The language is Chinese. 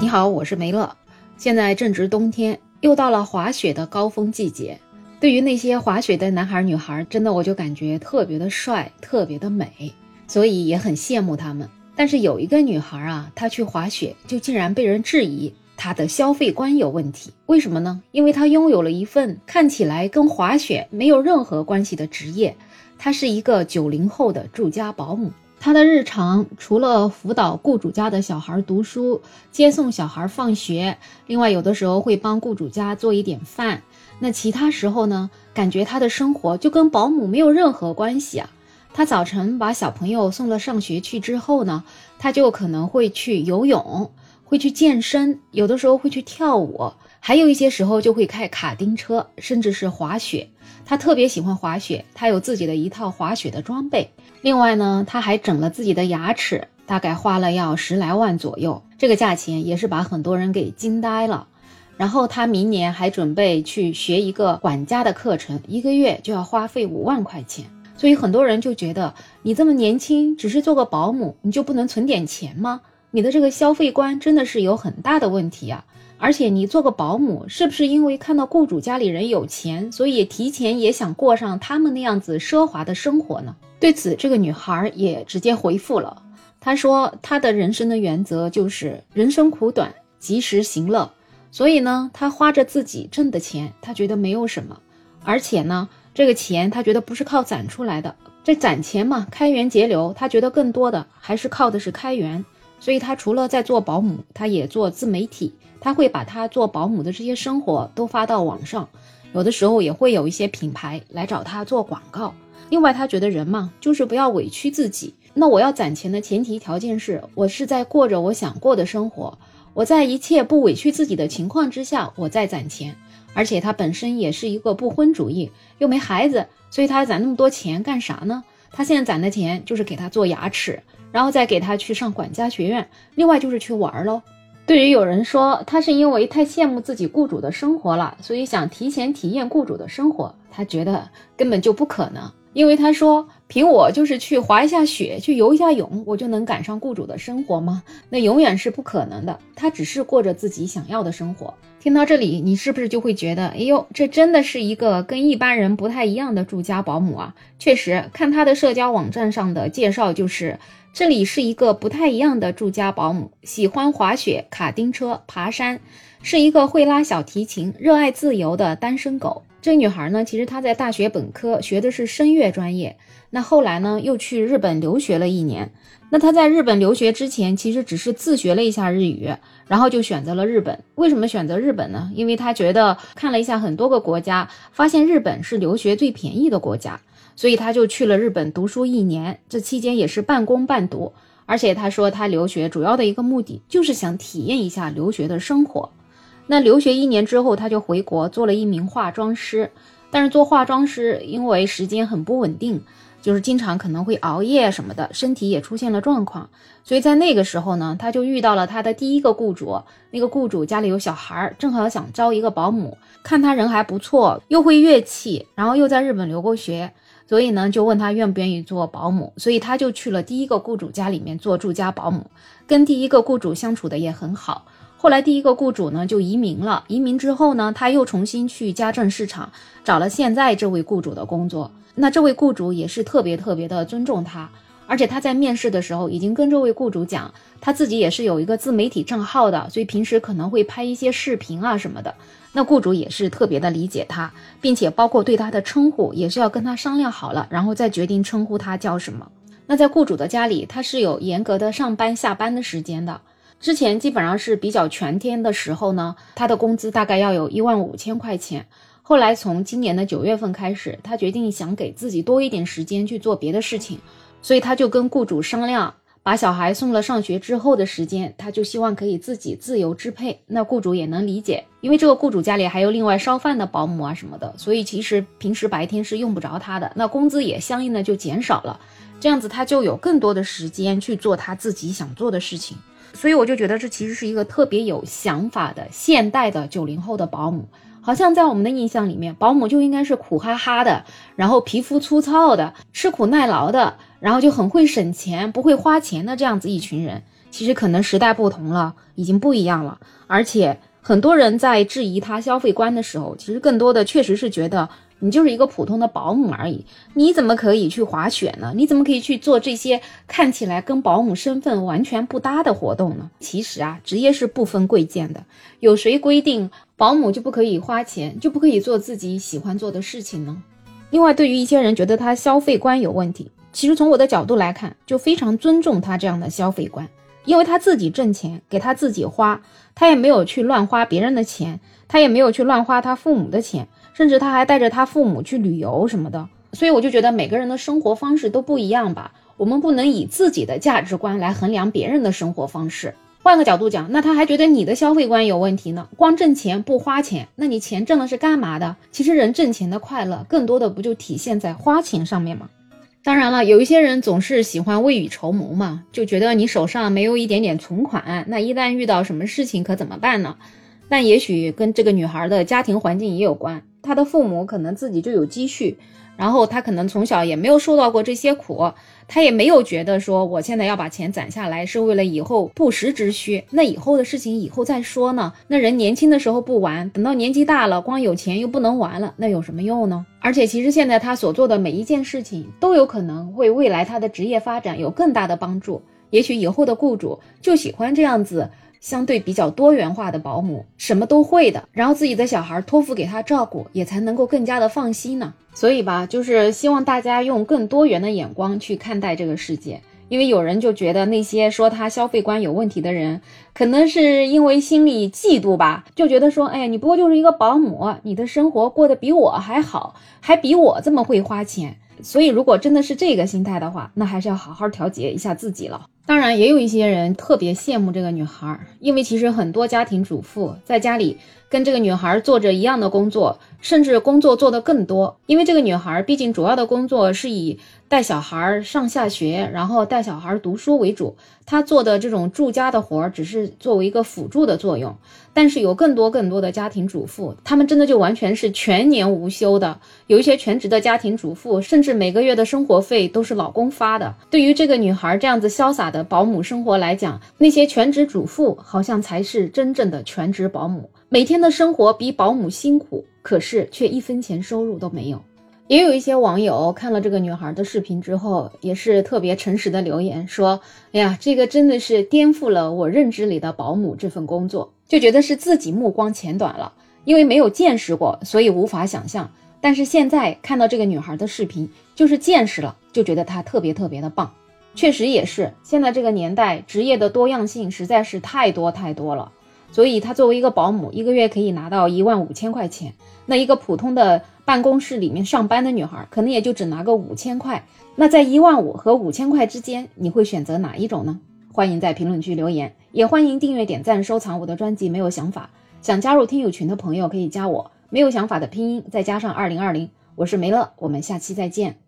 你好，我是梅乐。现在正值冬天，又到了滑雪的高峰季节。对于那些滑雪的男孩女孩，真的我就感觉特别的帅，特别的美，所以也很羡慕他们。但是有一个女孩啊，她去滑雪就竟然被人质疑她的消费观有问题。为什么呢？因为她拥有了一份看起来跟滑雪没有任何关系的职业，她是一个九零后的住家保姆。他的日常除了辅导雇主家的小孩读书、接送小孩放学，另外有的时候会帮雇主家做一点饭。那其他时候呢？感觉他的生活就跟保姆没有任何关系啊。他早晨把小朋友送了上学去之后呢，他就可能会去游泳，会去健身，有的时候会去跳舞，还有一些时候就会开卡丁车，甚至是滑雪。她特别喜欢滑雪，她有自己的一套滑雪的装备。另外呢，她还整了自己的牙齿，大概花了要十来万左右，这个价钱也是把很多人给惊呆了。然后她明年还准备去学一个管家的课程，一个月就要花费五万块钱。所以很多人就觉得，你这么年轻，只是做个保姆，你就不能存点钱吗？你的这个消费观真的是有很大的问题啊！而且你做个保姆，是不是因为看到雇主家里人有钱，所以提前也想过上他们那样子奢华的生活呢？对此，这个女孩也直接回复了，她说她的人生的原则就是人生苦短，及时行乐。所以呢，她花着自己挣的钱，她觉得没有什么，而且呢。这个钱她觉得不是靠攒出来的，这攒钱嘛，开源节流，她觉得更多的还是靠的是开源。所以他除了在做保姆，他也做自媒体，他会把他做保姆的这些生活都发到网上，有的时候也会有一些品牌来找他做广告。另外，他觉得人嘛，就是不要委屈自己。那我要攒钱的前提条件是我是在过着我想过的生活，我在一切不委屈自己的情况之下，我在攒钱。而且他本身也是一个不婚主义，又没孩子，所以他攒那么多钱干啥呢？他现在攒的钱就是给他做牙齿，然后再给他去上管家学院，另外就是去玩喽。对于有人说他是因为太羡慕自己雇主的生活了，所以想提前体验雇主的生活，他觉得根本就不可能。因为他说，凭我就是去滑一下雪，去游一下泳，我就能赶上雇主的生活吗？那永远是不可能的。他只是过着自己想要的生活。听到这里，你是不是就会觉得，哎呦，这真的是一个跟一般人不太一样的住家保姆啊？确实，看他的社交网站上的介绍，就是这里是一个不太一样的住家保姆，喜欢滑雪、卡丁车、爬山，是一个会拉小提琴、热爱自由的单身狗。这女孩呢，其实她在大学本科学的是声乐专业，那后来呢又去日本留学了一年。那她在日本留学之前，其实只是自学了一下日语，然后就选择了日本。为什么选择日本呢？因为她觉得看了一下很多个国家，发现日本是留学最便宜的国家，所以她就去了日本读书一年。这期间也是半工半读，而且她说她留学主要的一个目的就是想体验一下留学的生活。那留学一年之后，他就回国做了一名化妆师。但是做化妆师，因为时间很不稳定，就是经常可能会熬夜什么的，身体也出现了状况。所以在那个时候呢，他就遇到了他的第一个雇主。那个雇主家里有小孩，正好想招一个保姆，看他人还不错，又会乐器，然后又在日本留过学，所以呢就问他愿不愿意做保姆。所以他就去了第一个雇主家里面做住家保姆，跟第一个雇主相处的也很好。后来第一个雇主呢就移民了，移民之后呢，他又重新去家政市场找了现在这位雇主的工作。那这位雇主也是特别特别的尊重他，而且他在面试的时候已经跟这位雇主讲，他自己也是有一个自媒体账号的，所以平时可能会拍一些视频啊什么的。那雇主也是特别的理解他，并且包括对他的称呼也是要跟他商量好了，然后再决定称呼他叫什么。那在雇主的家里，他是有严格的上班下班的时间的。之前基本上是比较全天的时候呢，他的工资大概要有一万五千块钱。后来从今年的九月份开始，他决定想给自己多一点时间去做别的事情，所以他就跟雇主商量，把小孩送了上学之后的时间，他就希望可以自己自由支配。那雇主也能理解，因为这个雇主家里还有另外烧饭的保姆啊什么的，所以其实平时白天是用不着他的，那工资也相应的就减少了。这样子他就有更多的时间去做他自己想做的事情。所以我就觉得这其实是一个特别有想法的现代的九零后的保姆，好像在我们的印象里面，保姆就应该是苦哈哈的，然后皮肤粗糙的，吃苦耐劳的，然后就很会省钱，不会花钱的这样子一群人。其实可能时代不同了，已经不一样了。而且很多人在质疑他消费观的时候，其实更多的确实是觉得你就是一个普通的保姆而已，你怎么可以去滑雪呢？你怎么可以去做这些看起来跟保姆身份完全不搭的活动呢？其实啊，职业是不分贵贱的，有谁规定保姆就不可以花钱，就不可以做自己喜欢做的事情呢？另外，对于一些人觉得他消费观有问题。其实从我的角度来看，就非常尊重他这样的消费观，因为他自己挣钱给他自己花，他也没有去乱花别人的钱，他也没有去乱花他父母的钱，甚至他还带着他父母去旅游什么的。所以我就觉得每个人的生活方式都不一样吧，我们不能以自己的价值观来衡量别人的生活方式。换个角度讲，那他还觉得你的消费观有问题呢？光挣钱不花钱，那你钱挣的是干嘛的？其实人挣钱的快乐，更多的不就体现在花钱上面吗？当然了，有一些人总是喜欢未雨绸缪嘛，就觉得你手上没有一点点存款，那一旦遇到什么事情可怎么办呢？但也许跟这个女孩的家庭环境也有关，她的父母可能自己就有积蓄。然后他可能从小也没有受到过这些苦，他也没有觉得说我现在要把钱攒下来是为了以后不时之需。那以后的事情以后再说呢？那人年轻的时候不玩，等到年纪大了，光有钱又不能玩了，那有什么用呢？而且其实现在他所做的每一件事情都有可能为未来他的职业发展有更大的帮助。也许以后的雇主就喜欢这样子。相对比较多元化的保姆，什么都会的，然后自己的小孩托付给他照顾，也才能够更加的放心呢。所以吧，就是希望大家用更多元的眼光去看待这个世界。因为有人就觉得那些说他消费观有问题的人，可能是因为心里嫉妒吧，就觉得说，哎呀，你不过就是一个保姆，你的生活过得比我还好，还比我这么会花钱。所以，如果真的是这个心态的话，那还是要好好调节一下自己了。当然，也有一些人特别羡慕这个女孩，因为其实很多家庭主妇在家里跟这个女孩做着一样的工作，甚至工作做得更多。因为这个女孩毕竟主要的工作是以带小孩上下学，然后带小孩读书为主，她做的这种住家的活儿只是作为一个辅助的作用。但是有更多更多的家庭主妇，她们真的就完全是全年无休的。有一些全职的家庭主妇，甚至每个月的生活费都是老公发的。对于这个女孩这样子潇洒的的保姆生活来讲，那些全职主妇好像才是真正的全职保姆。每天的生活比保姆辛苦，可是却一分钱收入都没有。也有一些网友看了这个女孩的视频之后，也是特别诚实的留言说：“哎呀，这个真的是颠覆了我认知里的保姆这份工作。”就觉得是自己目光浅短了，因为没有见识过，所以无法想象。但是现在看到这个女孩的视频，就是见识了，就觉得她特别特别的棒。确实也是，现在这个年代，职业的多样性实在是太多太多了。所以她作为一个保姆，一个月可以拿到一万五千块钱。那一个普通的办公室里面上班的女孩，可能也就只拿个五千块。那在一万五和五千块之间，你会选择哪一种呢？欢迎在评论区留言，也欢迎订阅、点赞、收藏我的专辑。没有想法，想加入听友群的朋友可以加我。没有想法的拼音再加上二零二零，我是梅乐，我们下期再见。